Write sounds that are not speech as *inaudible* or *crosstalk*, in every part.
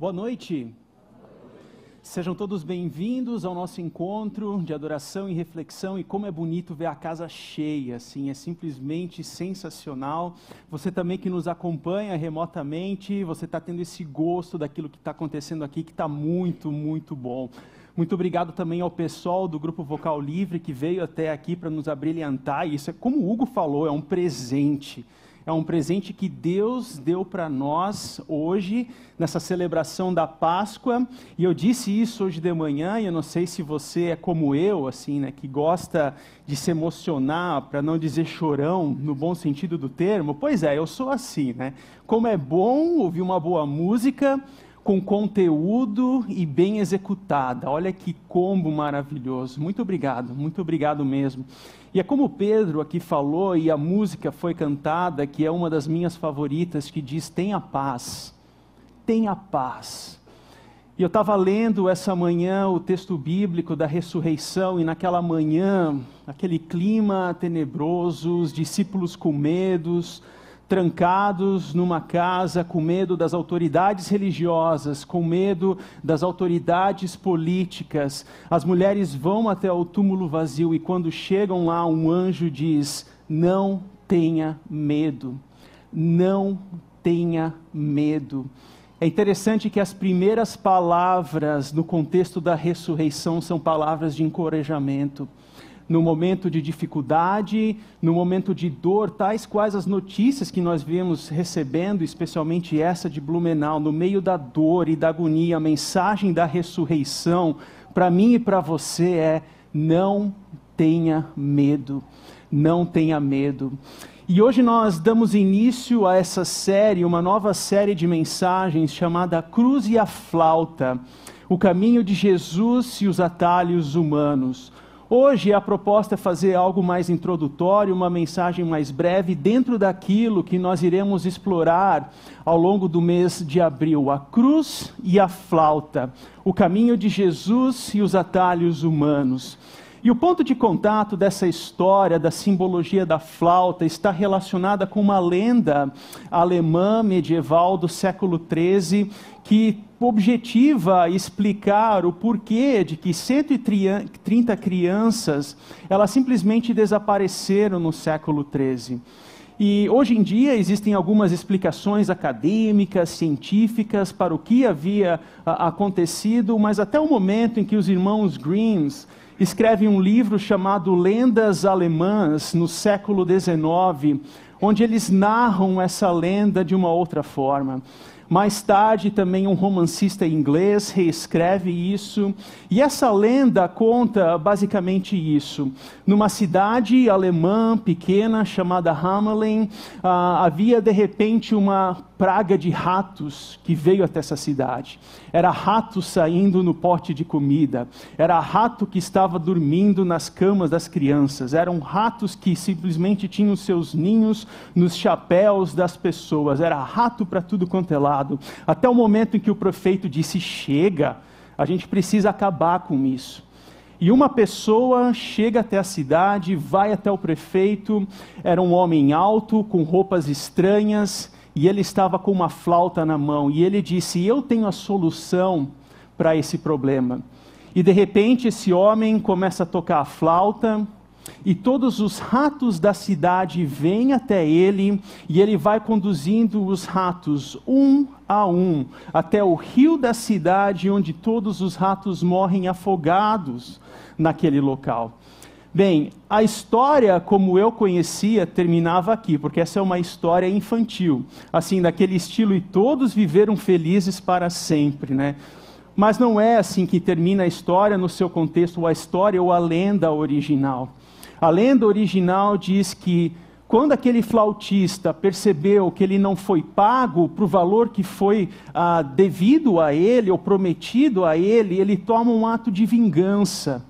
Boa noite. Sejam todos bem-vindos ao nosso encontro de adoração e reflexão. E como é bonito ver a casa cheia, assim, é simplesmente sensacional. Você também que nos acompanha remotamente, você está tendo esse gosto daquilo que está acontecendo aqui, que está muito, muito bom. Muito obrigado também ao pessoal do Grupo Vocal Livre que veio até aqui para nos abrilhantar. E isso é, como o Hugo falou, é um presente é um presente que Deus deu para nós hoje, nessa celebração da Páscoa. E eu disse isso hoje de manhã, e eu não sei se você é como eu, assim, né, que gosta de se emocionar, para não dizer chorão, no bom sentido do termo. Pois é, eu sou assim, né? Como é bom ouvir uma boa música, com conteúdo e bem executada. Olha que combo maravilhoso. Muito obrigado, muito obrigado mesmo. E é como Pedro aqui falou, e a música foi cantada, que é uma das minhas favoritas, que diz: tenha paz, tenha paz. E eu estava lendo essa manhã o texto bíblico da ressurreição, e naquela manhã, aquele clima tenebroso, os discípulos com medos, trancados numa casa com medo das autoridades religiosas, com medo das autoridades políticas. As mulheres vão até o túmulo vazio e quando chegam lá, um anjo diz: Não tenha medo, não tenha medo. É interessante que as primeiras palavras no contexto da ressurreição são palavras de encorajamento no momento de dificuldade, no momento de dor, tais quais as notícias que nós vemos recebendo, especialmente essa de Blumenau, no meio da dor e da agonia, a mensagem da ressurreição, para mim e para você é: não tenha medo, não tenha medo. E hoje nós damos início a essa série, uma nova série de mensagens chamada Cruz e a Flauta, o caminho de Jesus e os atalhos humanos. Hoje a proposta é fazer algo mais introdutório, uma mensagem mais breve, dentro daquilo que nós iremos explorar ao longo do mês de abril: a cruz e a flauta, o caminho de Jesus e os atalhos humanos. E o ponto de contato dessa história, da simbologia da flauta, está relacionada com uma lenda alemã medieval do século XIII que objetiva explicar o porquê de que 130 crianças elas simplesmente desapareceram no século XIII. E hoje em dia existem algumas explicações acadêmicas, científicas para o que havia a, acontecido, mas até o momento em que os irmãos Grimms escrevem um livro chamado Lendas Alemãs, no século XIX, onde eles narram essa lenda de uma outra forma. Mais tarde, também um romancista inglês reescreve isso. E essa lenda conta basicamente isso. Numa cidade alemã pequena chamada Hamelin, ah, havia de repente uma praga de ratos que veio até essa cidade. Era rato saindo no pote de comida. Era rato que estava dormindo nas camas das crianças. Eram ratos que simplesmente tinham seus ninhos nos chapéus das pessoas. Era rato para tudo quanto é lado lado, até o momento em que o prefeito disse: chega, a gente precisa acabar com isso. E uma pessoa chega até a cidade, vai até o prefeito, era um homem alto, com roupas estranhas, e ele estava com uma flauta na mão, e ele disse: Eu tenho a solução para esse problema. E de repente esse homem começa a tocar a flauta, e todos os ratos da cidade vêm até ele, e ele vai conduzindo os ratos um a um até o rio da cidade, onde todos os ratos morrem afogados naquele local. Bem, a história como eu conhecia terminava aqui, porque essa é uma história infantil, assim, daquele estilo, e todos viveram felizes para sempre, né? Mas não é assim que termina a história no seu contexto, ou a história ou a lenda original. A lenda original diz que quando aquele flautista percebeu que ele não foi pago para o valor que foi ah, devido a ele ou prometido a ele, ele toma um ato de vingança.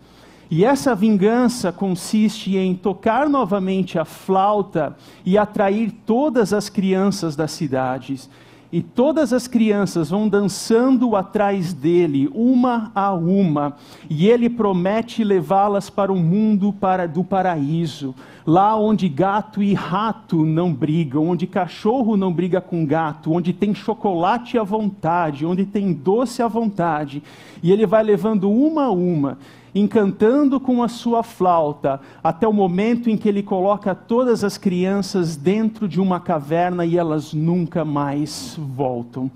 E essa vingança consiste em tocar novamente a flauta e atrair todas as crianças das cidades. E todas as crianças vão dançando atrás dele, uma a uma, e ele promete levá-las para o mundo para, do paraíso, lá onde gato e rato não brigam, onde cachorro não briga com gato, onde tem chocolate à vontade, onde tem doce à vontade, e ele vai levando uma a uma encantando com a sua flauta, até o momento em que ele coloca todas as crianças dentro de uma caverna e elas nunca mais voltam.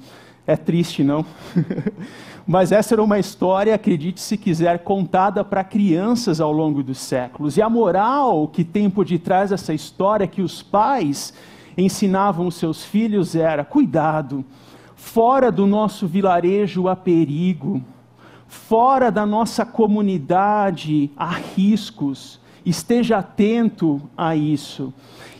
É triste, não? *laughs* Mas essa era uma história, acredite se quiser, contada para crianças ao longo dos séculos. E a moral que tem por detrás dessa história que os pais ensinavam os seus filhos era: cuidado, fora do nosso vilarejo há perigo fora da nossa comunidade há riscos, esteja atento a isso.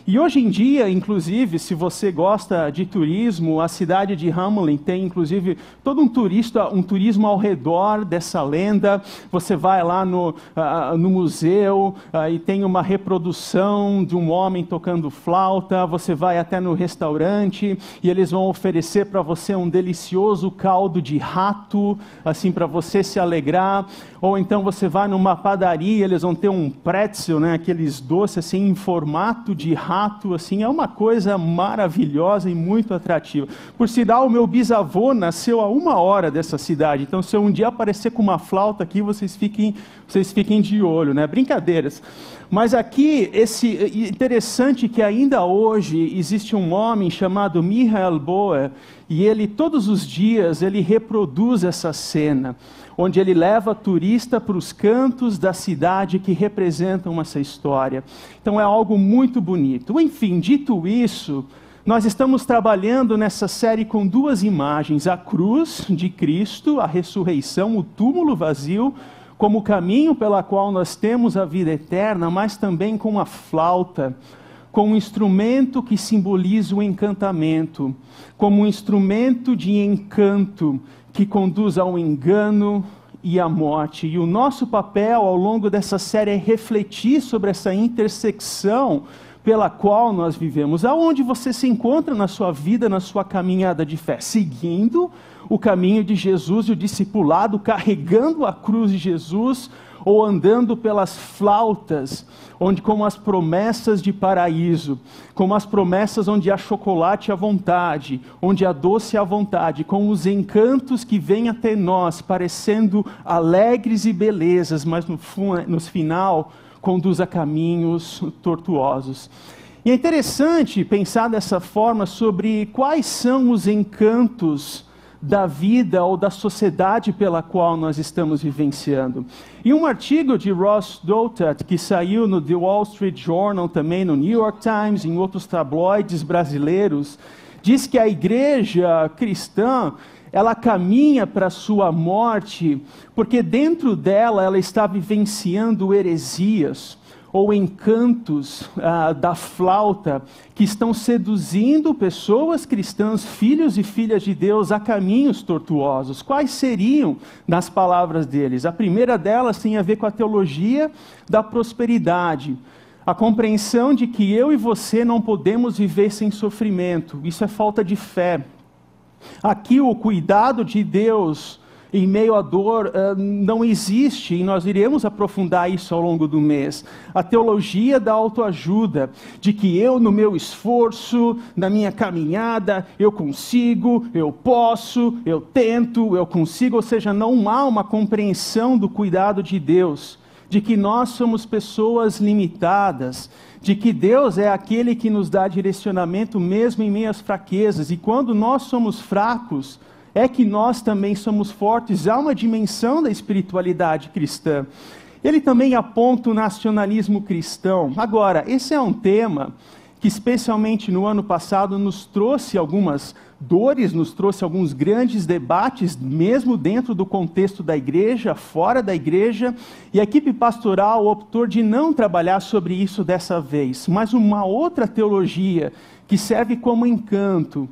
E hoje em dia, inclusive, se você gosta de turismo, a cidade de Hamelin tem, inclusive, todo um turista, um turismo ao redor dessa lenda. Você vai lá no, uh, no museu uh, e tem uma reprodução de um homem tocando flauta. Você vai até no restaurante e eles vão oferecer para você um delicioso caldo de rato, assim para você se alegrar. Ou então você vai numa padaria, eles vão ter um pretzel, né, aqueles doces assim em formato de rato rato, assim, é uma coisa maravilhosa e muito atrativa. Por sinal, o meu bisavô nasceu a uma hora dessa cidade, então se eu um dia aparecer com uma flauta aqui, vocês fiquem, vocês fiquem de olho, né? Brincadeiras. Mas aqui, esse interessante que ainda hoje existe um homem chamado Michael Boer, e ele todos os dias ele reproduz essa cena onde ele leva turista para os cantos da cidade que representam essa história. Então é algo muito bonito. Enfim, dito isso, nós estamos trabalhando nessa série com duas imagens: a cruz de Cristo, a ressurreição, o túmulo vazio, como caminho pela qual nós temos a vida eterna, mas também com a flauta, com um instrumento que simboliza o encantamento, como um instrumento de encanto que conduz ao engano e à morte. E o nosso papel ao longo dessa série é refletir sobre essa intersecção pela qual nós vivemos. Aonde você se encontra na sua vida, na sua caminhada de fé? Seguindo o caminho de Jesus e o discipulado, carregando a cruz de Jesus ou andando pelas flautas, onde como as promessas de paraíso, como as promessas onde há chocolate à vontade, onde há doce à vontade, com os encantos que vêm até nós, parecendo alegres e belezas, mas no, no final conduz a caminhos tortuosos. E é interessante pensar dessa forma sobre quais são os encantos da vida ou da sociedade pela qual nós estamos vivenciando. E um artigo de Ross Douthat, que saiu no The Wall Street Journal, também no New York Times, em outros tabloides brasileiros, diz que a igreja cristã ela caminha para a sua morte porque dentro dela ela está vivenciando heresias ou encantos ah, da flauta que estão seduzindo pessoas cristãs, filhos e filhas de Deus, a caminhos tortuosos. Quais seriam, nas palavras deles? A primeira delas tem a ver com a teologia da prosperidade. A compreensão de que eu e você não podemos viver sem sofrimento, isso é falta de fé. Aqui, o cuidado de Deus em meio à dor uh, não existe, e nós iremos aprofundar isso ao longo do mês. A teologia da autoajuda, de que eu, no meu esforço, na minha caminhada, eu consigo, eu posso, eu tento, eu consigo, ou seja, não há uma compreensão do cuidado de Deus, de que nós somos pessoas limitadas, de que Deus é aquele que nos dá direcionamento mesmo em meio às fraquezas, e quando nós somos fracos, é que nós também somos fortes, há uma dimensão da espiritualidade cristã. Ele também aponta o nacionalismo cristão. Agora, esse é um tema que, especialmente no ano passado, nos trouxe algumas dores, nos trouxe alguns grandes debates, mesmo dentro do contexto da igreja, fora da igreja, e a equipe pastoral optou de não trabalhar sobre isso dessa vez, mas uma outra teologia que serve como encanto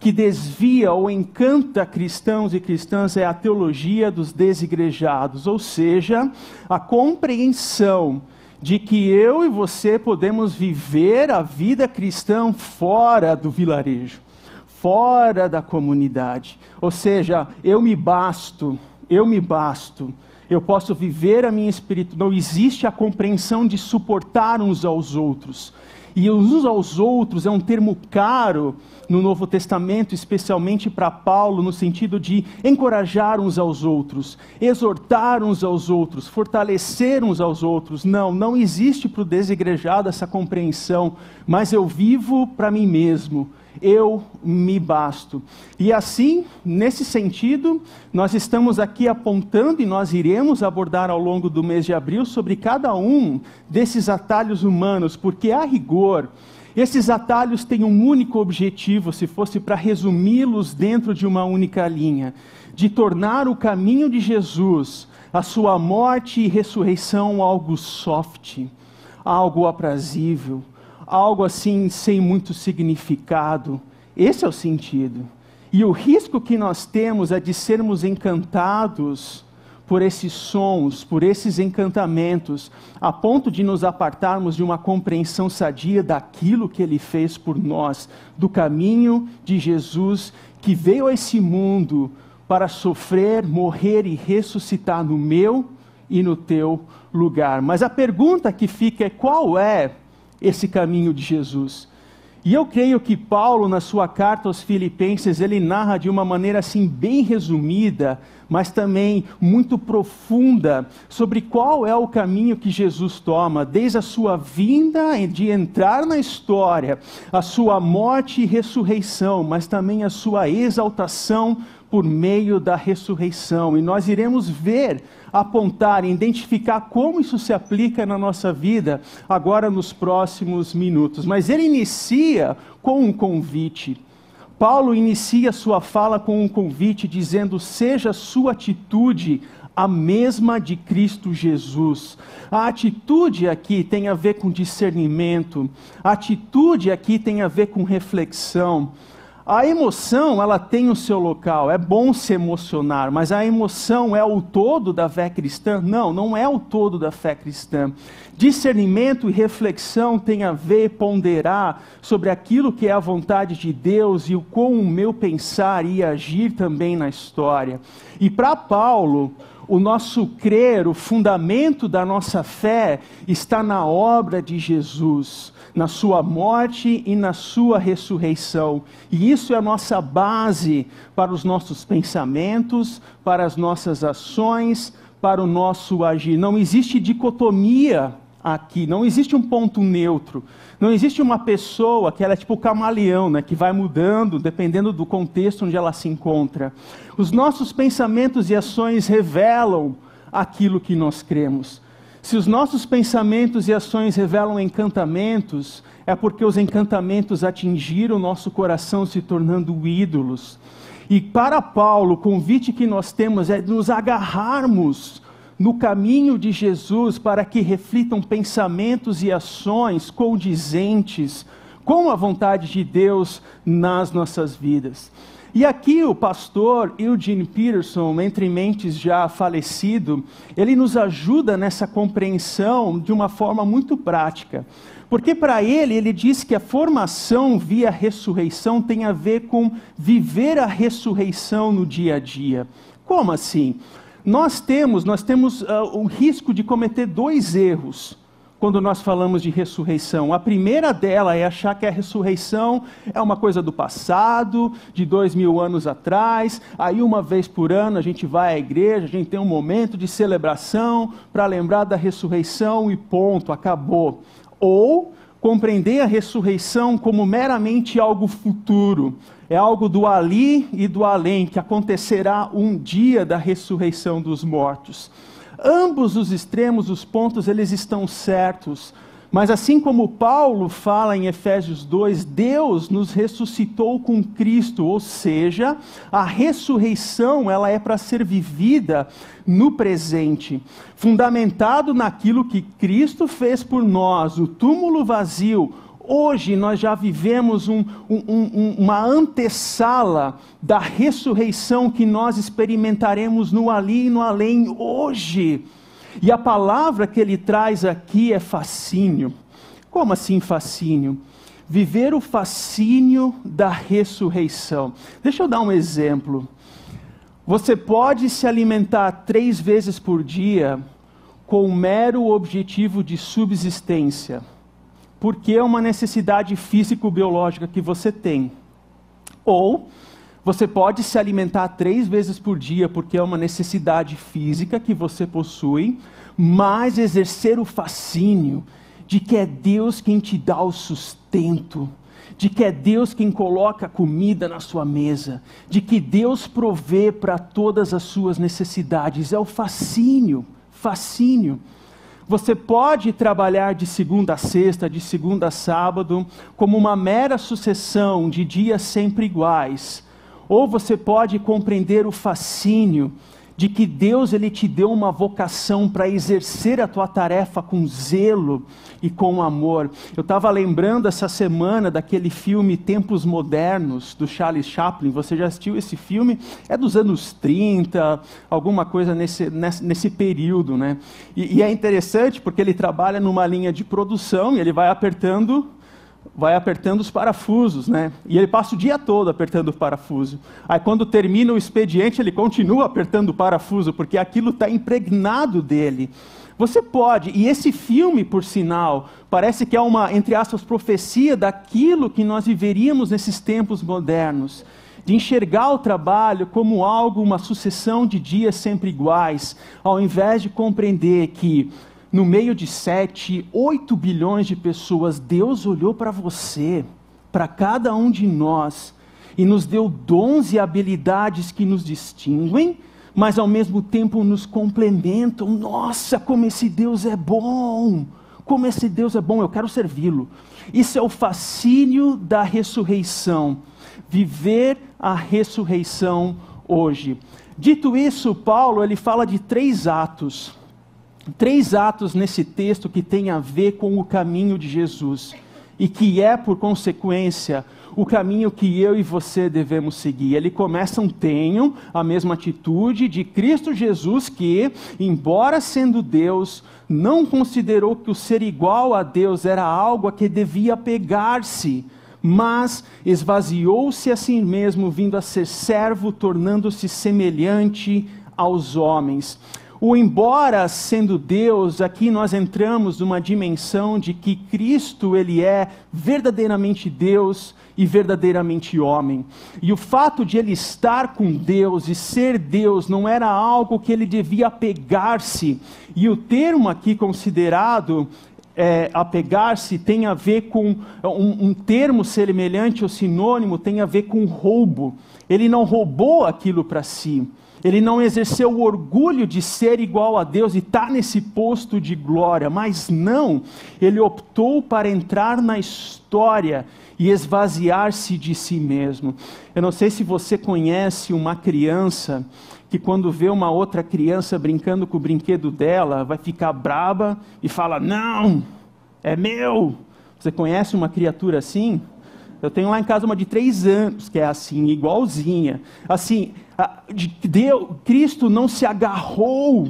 que desvia ou encanta cristãos e cristãs é a teologia dos desigrejados, ou seja, a compreensão de que eu e você podemos viver a vida cristã fora do vilarejo, fora da comunidade. Ou seja, eu me basto, eu me basto. Eu posso viver a minha espírito. Não existe a compreensão de suportar uns aos outros. E uns aos outros é um termo caro no Novo Testamento, especialmente para Paulo, no sentido de encorajar uns aos outros, exortar uns aos outros, fortalecer uns aos outros. Não, não existe para o desigrejado essa compreensão, mas eu vivo para mim mesmo eu me basto. E assim, nesse sentido, nós estamos aqui apontando e nós iremos abordar ao longo do mês de abril sobre cada um desses atalhos humanos, porque a rigor, esses atalhos têm um único objetivo, se fosse para resumi-los dentro de uma única linha, de tornar o caminho de Jesus, a sua morte e ressurreição algo soft, algo aprazível, algo assim sem muito significado. Esse é o sentido. E o risco que nós temos é de sermos encantados por esses sons, por esses encantamentos, a ponto de nos apartarmos de uma compreensão sadia daquilo que ele fez por nós, do caminho de Jesus que veio a esse mundo para sofrer, morrer e ressuscitar no meu e no teu lugar. Mas a pergunta que fica é: qual é esse caminho de Jesus. E eu creio que Paulo, na sua carta aos Filipenses, ele narra de uma maneira assim bem resumida, mas também muito profunda, sobre qual é o caminho que Jesus toma, desde a sua vinda de entrar na história, a sua morte e ressurreição, mas também a sua exaltação por meio da ressurreição. E nós iremos ver, apontar, identificar como isso se aplica na nossa vida agora nos próximos minutos. Mas ele inicia com um convite. Paulo inicia sua fala com um convite dizendo: seja sua atitude a mesma de Cristo Jesus. A atitude aqui tem a ver com discernimento, a atitude aqui tem a ver com reflexão. A emoção, ela tem o seu local, é bom se emocionar, mas a emoção é o todo da fé cristã? Não, não é o todo da fé cristã. Discernimento e reflexão tem a ver, ponderar sobre aquilo que é a vontade de Deus e o como o meu pensar e agir também na história. E para Paulo, o nosso crer, o fundamento da nossa fé está na obra de Jesus na sua morte e na sua ressurreição. E isso é a nossa base para os nossos pensamentos, para as nossas ações, para o nosso agir. Não existe dicotomia aqui, não existe um ponto neutro. Não existe uma pessoa que ela é tipo camaleão, né, que vai mudando dependendo do contexto onde ela se encontra. Os nossos pensamentos e ações revelam aquilo que nós cremos. Se os nossos pensamentos e ações revelam encantamentos, é porque os encantamentos atingiram o nosso coração, se tornando ídolos. E para Paulo, o convite que nós temos é nos agarrarmos no caminho de Jesus para que reflitam pensamentos e ações condizentes com a vontade de Deus nas nossas vidas. E aqui o pastor Eugene Peterson, entre mentes já falecido, ele nos ajuda nessa compreensão de uma forma muito prática. Porque para ele, ele diz que a formação via ressurreição tem a ver com viver a ressurreição no dia a dia. Como assim? Nós temos, nós temos uh, o risco de cometer dois erros quando nós falamos de ressurreição. A primeira dela é achar que a ressurreição é uma coisa do passado, de dois mil anos atrás. Aí, uma vez por ano, a gente vai à igreja, a gente tem um momento de celebração para lembrar da ressurreição e ponto, acabou. Ou compreender a ressurreição como meramente algo futuro. É algo do ali e do além, que acontecerá um dia da ressurreição dos mortos. Ambos os extremos, os pontos, eles estão certos. Mas assim como Paulo fala em Efésios 2, Deus nos ressuscitou com Cristo, ou seja, a ressurreição ela é para ser vivida no presente, fundamentado naquilo que Cristo fez por nós, o túmulo vazio, hoje nós já vivemos um, um, um, uma antessala da ressurreição que nós experimentaremos no ali e no além hoje. E a palavra que ele traz aqui é fascínio. Como assim fascínio? Viver o fascínio da ressurreição. Deixa eu dar um exemplo. Você pode se alimentar três vezes por dia com o mero objetivo de subsistência, porque é uma necessidade físico-biológica que você tem. Ou você pode se alimentar três vezes por dia, porque é uma necessidade física que você possui, mas exercer o fascínio de que é Deus quem te dá o sustento, de que é Deus quem coloca a comida na sua mesa, de que Deus provê para todas as suas necessidades. É o fascínio, fascínio. Você pode trabalhar de segunda a sexta, de segunda a sábado, como uma mera sucessão de dias sempre iguais, ou você pode compreender o fascínio de que Deus ele te deu uma vocação para exercer a tua tarefa com zelo e com amor. Eu estava lembrando essa semana daquele filme Tempos Modernos do Charles Chaplin. Você já assistiu esse filme? É dos anos 30, alguma coisa nesse, nesse, nesse período, né? E, e é interessante porque ele trabalha numa linha de produção e ele vai apertando vai apertando os parafusos, né? E ele passa o dia todo apertando o parafuso. Aí quando termina o expediente, ele continua apertando o parafuso, porque aquilo está impregnado dele. Você pode, e esse filme, por sinal, parece que é uma, entre aspas, profecia daquilo que nós viveríamos nesses tempos modernos. De enxergar o trabalho como algo, uma sucessão de dias sempre iguais, ao invés de compreender que no meio de 7, 8 bilhões de pessoas, Deus olhou para você, para cada um de nós, e nos deu dons e habilidades que nos distinguem, mas ao mesmo tempo nos complementam. Nossa, como esse Deus é bom! Como esse Deus é bom, eu quero servi-lo. Isso é o fascínio da ressurreição. Viver a ressurreição hoje. Dito isso, Paulo ele fala de três atos três atos nesse texto que tem a ver com o caminho de Jesus e que é, por consequência, o caminho que eu e você devemos seguir. Ele começa um tenho a mesma atitude de Cristo Jesus que, embora sendo Deus, não considerou que o ser igual a Deus era algo a que devia pegar-se, mas esvaziou-se a si mesmo, vindo a ser servo, tornando-se semelhante aos homens. O embora sendo Deus, aqui nós entramos numa dimensão de que Cristo ele é verdadeiramente Deus e verdadeiramente homem. E o fato de ele estar com Deus e ser Deus não era algo que ele devia apegar-se. E o termo aqui considerado é, apegar-se tem a ver com um, um termo semelhante ou sinônimo, tem a ver com roubo. Ele não roubou aquilo para si. Ele não exerceu o orgulho de ser igual a Deus e estar tá nesse posto de glória, mas não, ele optou para entrar na história e esvaziar-se de si mesmo. Eu não sei se você conhece uma criança que, quando vê uma outra criança brincando com o brinquedo dela, vai ficar braba e fala: Não, é meu. Você conhece uma criatura assim? Eu tenho lá em casa uma de três anos, que é assim, igualzinha. Assim, Deus, Cristo não se agarrou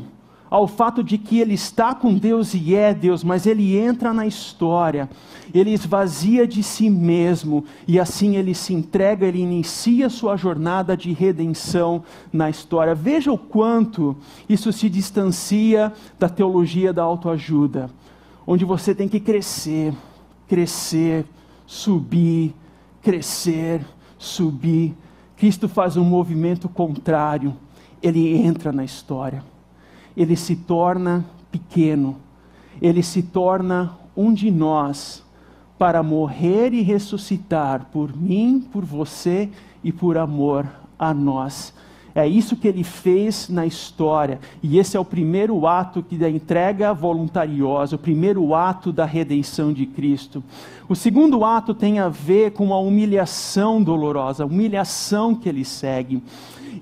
ao fato de que ele está com Deus e é Deus, mas ele entra na história, ele esvazia de si mesmo e assim ele se entrega, ele inicia sua jornada de redenção na história. Veja o quanto isso se distancia da teologia da autoajuda, onde você tem que crescer, crescer, subir, crescer, subir. Cristo faz um movimento contrário, ele entra na história, ele se torna pequeno, ele se torna um de nós para morrer e ressuscitar por mim, por você e por amor a nós. É isso que ele fez na história. E esse é o primeiro ato da entrega voluntariosa, o primeiro ato da redenção de Cristo. O segundo ato tem a ver com a humilhação dolorosa, a humilhação que ele segue.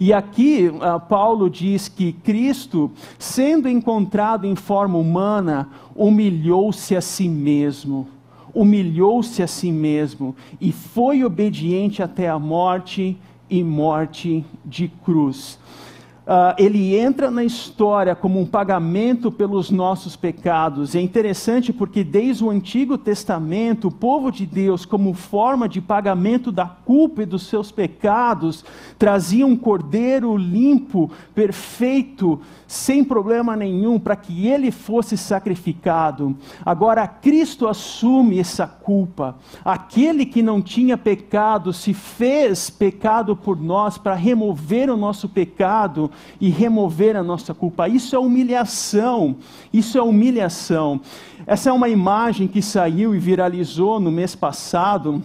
E aqui uh, Paulo diz que Cristo, sendo encontrado em forma humana, humilhou-se a si mesmo. Humilhou-se a si mesmo e foi obediente até a morte e morte de cruz. Uh, ele entra na história como um pagamento pelos nossos pecados. É interessante porque, desde o Antigo Testamento, o povo de Deus, como forma de pagamento da culpa e dos seus pecados, trazia um cordeiro limpo, perfeito, sem problema nenhum, para que ele fosse sacrificado. Agora, Cristo assume essa culpa. Aquele que não tinha pecado se fez pecado por nós para remover o nosso pecado e remover a nossa culpa. Isso é humilhação. Isso é humilhação. Essa é uma imagem que saiu e viralizou no mês passado,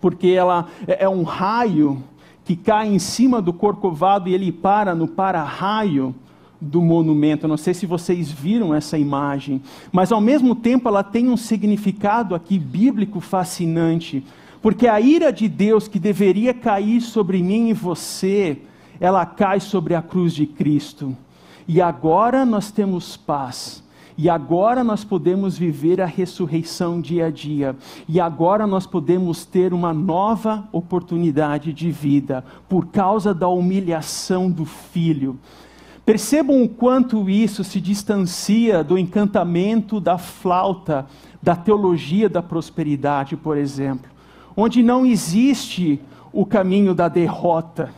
porque ela é, é um raio que cai em cima do corcovado e ele para no para-raio do monumento. Não sei se vocês viram essa imagem, mas ao mesmo tempo ela tem um significado aqui bíblico fascinante, porque a ira de Deus que deveria cair sobre mim e você, ela cai sobre a cruz de Cristo. E agora nós temos paz. E agora nós podemos viver a ressurreição dia a dia. E agora nós podemos ter uma nova oportunidade de vida por causa da humilhação do Filho. Percebam o quanto isso se distancia do encantamento da flauta, da teologia da prosperidade, por exemplo, onde não existe o caminho da derrota,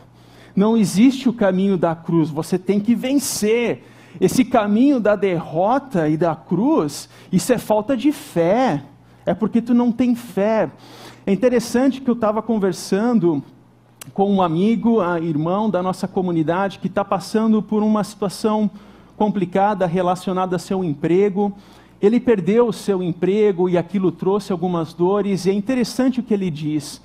não existe o caminho da cruz, você tem que vencer. Esse caminho da derrota e da cruz, isso é falta de fé, é porque tu não tem fé. É interessante que eu estava conversando com um amigo, a irmão da nossa comunidade que está passando por uma situação complicada relacionada a seu emprego. Ele perdeu o seu emprego e aquilo trouxe algumas dores, e é interessante o que ele diz.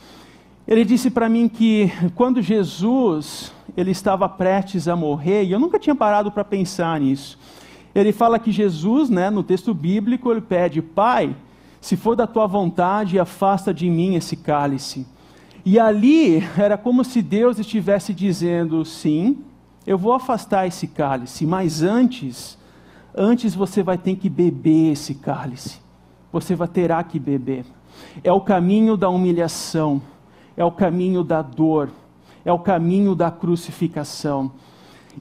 Ele disse para mim que quando Jesus ele estava prestes a morrer, e eu nunca tinha parado para pensar nisso. Ele fala que Jesus, né, no texto bíblico, ele pede: Pai, se for da tua vontade, afasta de mim esse cálice. E ali era como se Deus estivesse dizendo: sim, eu vou afastar esse cálice, mas antes, antes você vai ter que beber esse cálice. Você vai terá que beber. É o caminho da humilhação, é o caminho da dor, é o caminho da crucificação.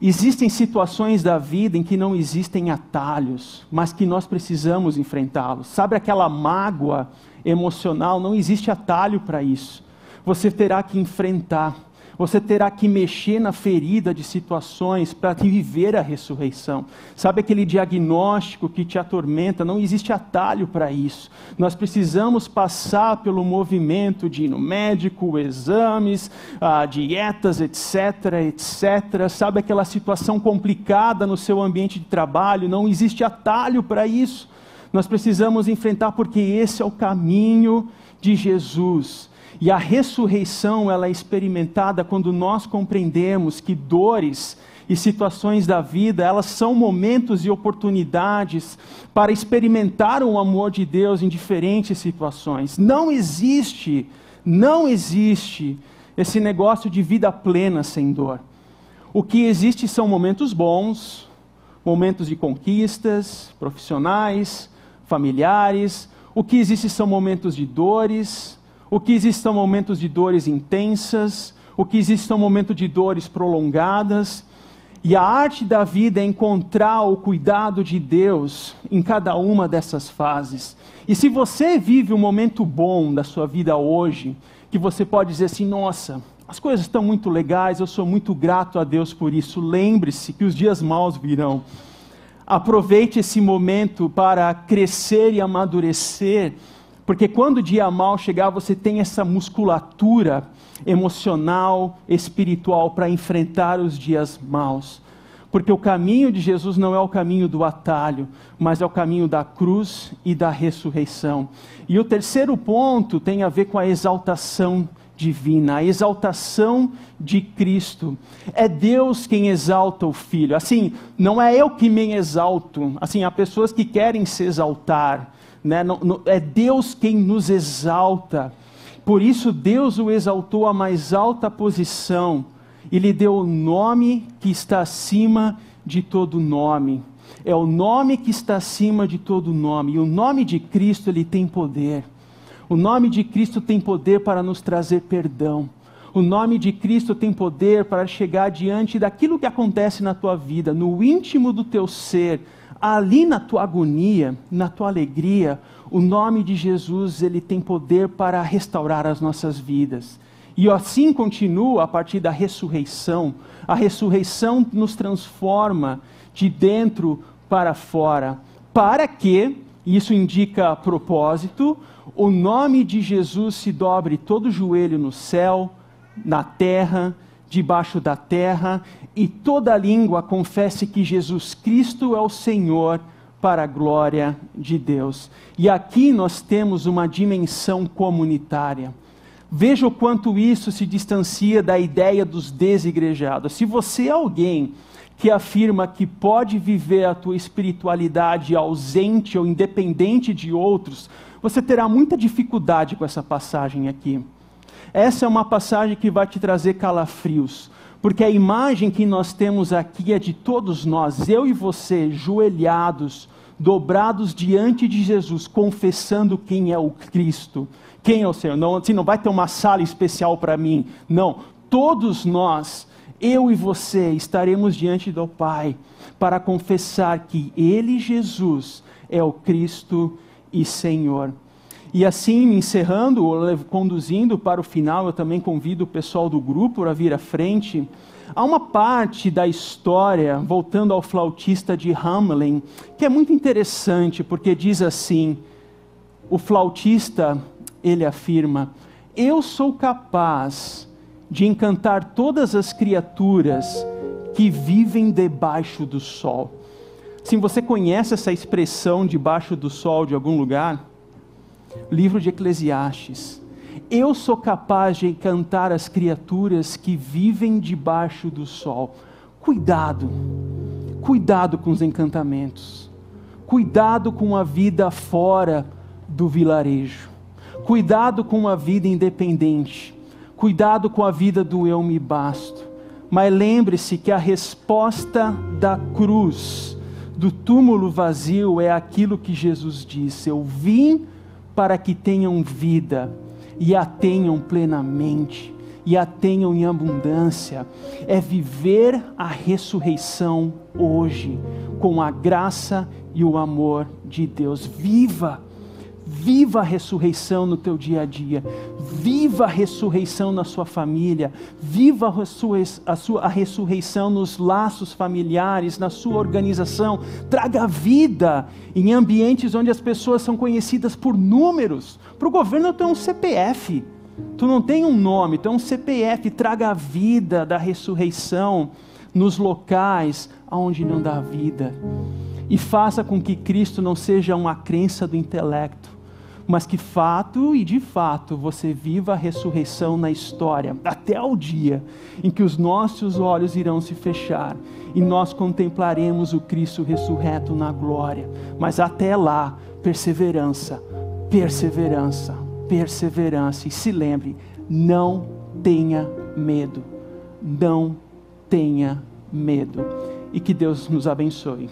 Existem situações da vida em que não existem atalhos, mas que nós precisamos enfrentá-los. Sabe aquela mágoa emocional? Não existe atalho para isso você terá que enfrentar, você terá que mexer na ferida de situações para viver a ressurreição. Sabe aquele diagnóstico que te atormenta? Não existe atalho para isso. Nós precisamos passar pelo movimento de ir no médico, exames, ah, dietas, etc, etc. Sabe aquela situação complicada no seu ambiente de trabalho? Não existe atalho para isso. Nós precisamos enfrentar porque esse é o caminho de Jesus e a ressurreição ela é experimentada quando nós compreendemos que dores e situações da vida, elas são momentos e oportunidades para experimentar o amor de Deus em diferentes situações. Não existe, não existe esse negócio de vida plena sem dor. O que existe são momentos bons, momentos de conquistas profissionais, familiares. O que existe são momentos de dores, o que existe são momentos de dores intensas, o que existe são momentos de dores prolongadas. E a arte da vida é encontrar o cuidado de Deus em cada uma dessas fases. E se você vive um momento bom da sua vida hoje, que você pode dizer assim: nossa, as coisas estão muito legais, eu sou muito grato a Deus por isso. Lembre-se que os dias maus virão. Aproveite esse momento para crescer e amadurecer porque quando o dia mal chegar, você tem essa musculatura emocional, espiritual para enfrentar os dias maus. Porque o caminho de Jesus não é o caminho do atalho, mas é o caminho da cruz e da ressurreição. E o terceiro ponto tem a ver com a exaltação divina, a exaltação de Cristo. É Deus quem exalta o Filho. Assim, não é eu que me exalto. Assim, há pessoas que querem se exaltar né? Não, não, é Deus quem nos exalta. Por isso, Deus o exaltou à mais alta posição e lhe deu o nome que está acima de todo nome. É o nome que está acima de todo nome. E o nome de Cristo ele tem poder. O nome de Cristo tem poder para nos trazer perdão. O nome de Cristo tem poder para chegar diante daquilo que acontece na tua vida, no íntimo do teu ser, ali na tua agonia, na tua alegria. O nome de Jesus, ele tem poder para restaurar as nossas vidas. E assim continua a partir da ressurreição. A ressurreição nos transforma de dentro para fora, para que, isso indica propósito, o nome de Jesus se dobre todo joelho no céu, na terra, debaixo da terra, e toda língua confesse que Jesus Cristo é o Senhor, para a glória de Deus. E aqui nós temos uma dimensão comunitária. Veja o quanto isso se distancia da ideia dos desigrejados. Se você é alguém que afirma que pode viver a tua espiritualidade ausente ou independente de outros, você terá muita dificuldade com essa passagem aqui. Essa é uma passagem que vai te trazer calafrios, porque a imagem que nós temos aqui é de todos nós, eu e você, joelhados, dobrados diante de Jesus, confessando quem é o Cristo, quem é o Senhor. Não, assim, não vai ter uma sala especial para mim. Não, todos nós, eu e você, estaremos diante do Pai para confessar que Ele, Jesus, é o Cristo e Senhor. E assim, encerrando, conduzindo para o final, eu também convido o pessoal do grupo a vir à frente. Há uma parte da história, voltando ao flautista de Hamelin, que é muito interessante, porque diz assim: o flautista, ele afirma, eu sou capaz de encantar todas as criaturas que vivem debaixo do sol. Se você conhece essa expressão debaixo do sol de algum lugar, livro de Eclesiastes. Eu sou capaz de encantar as criaturas que vivem debaixo do sol. Cuidado, cuidado com os encantamentos. Cuidado com a vida fora do vilarejo. Cuidado com a vida independente. Cuidado com a vida do eu me basto. Mas lembre-se que a resposta da cruz, do túmulo vazio, é aquilo que Jesus disse: Eu vim para que tenham vida e a tenham plenamente e a tenham em abundância, é viver a ressurreição hoje, com a graça e o amor de Deus. Viva! Viva a ressurreição no teu dia a dia. Viva a ressurreição na sua família. Viva a, a, sua, a ressurreição nos laços familiares, na sua organização. Traga vida em ambientes onde as pessoas são conhecidas por números. Para o governo, tu é um CPF. Tu não tem um nome, tu é um CPF. Traga a vida da ressurreição nos locais onde não dá vida. E faça com que Cristo não seja uma crença do intelecto mas que fato e de fato você viva a ressurreição na história, até o dia em que os nossos olhos irão se fechar e nós contemplaremos o Cristo ressurreto na glória. Mas até lá, perseverança, perseverança, perseverança. E se lembre, não tenha medo, não tenha medo. E que Deus nos abençoe.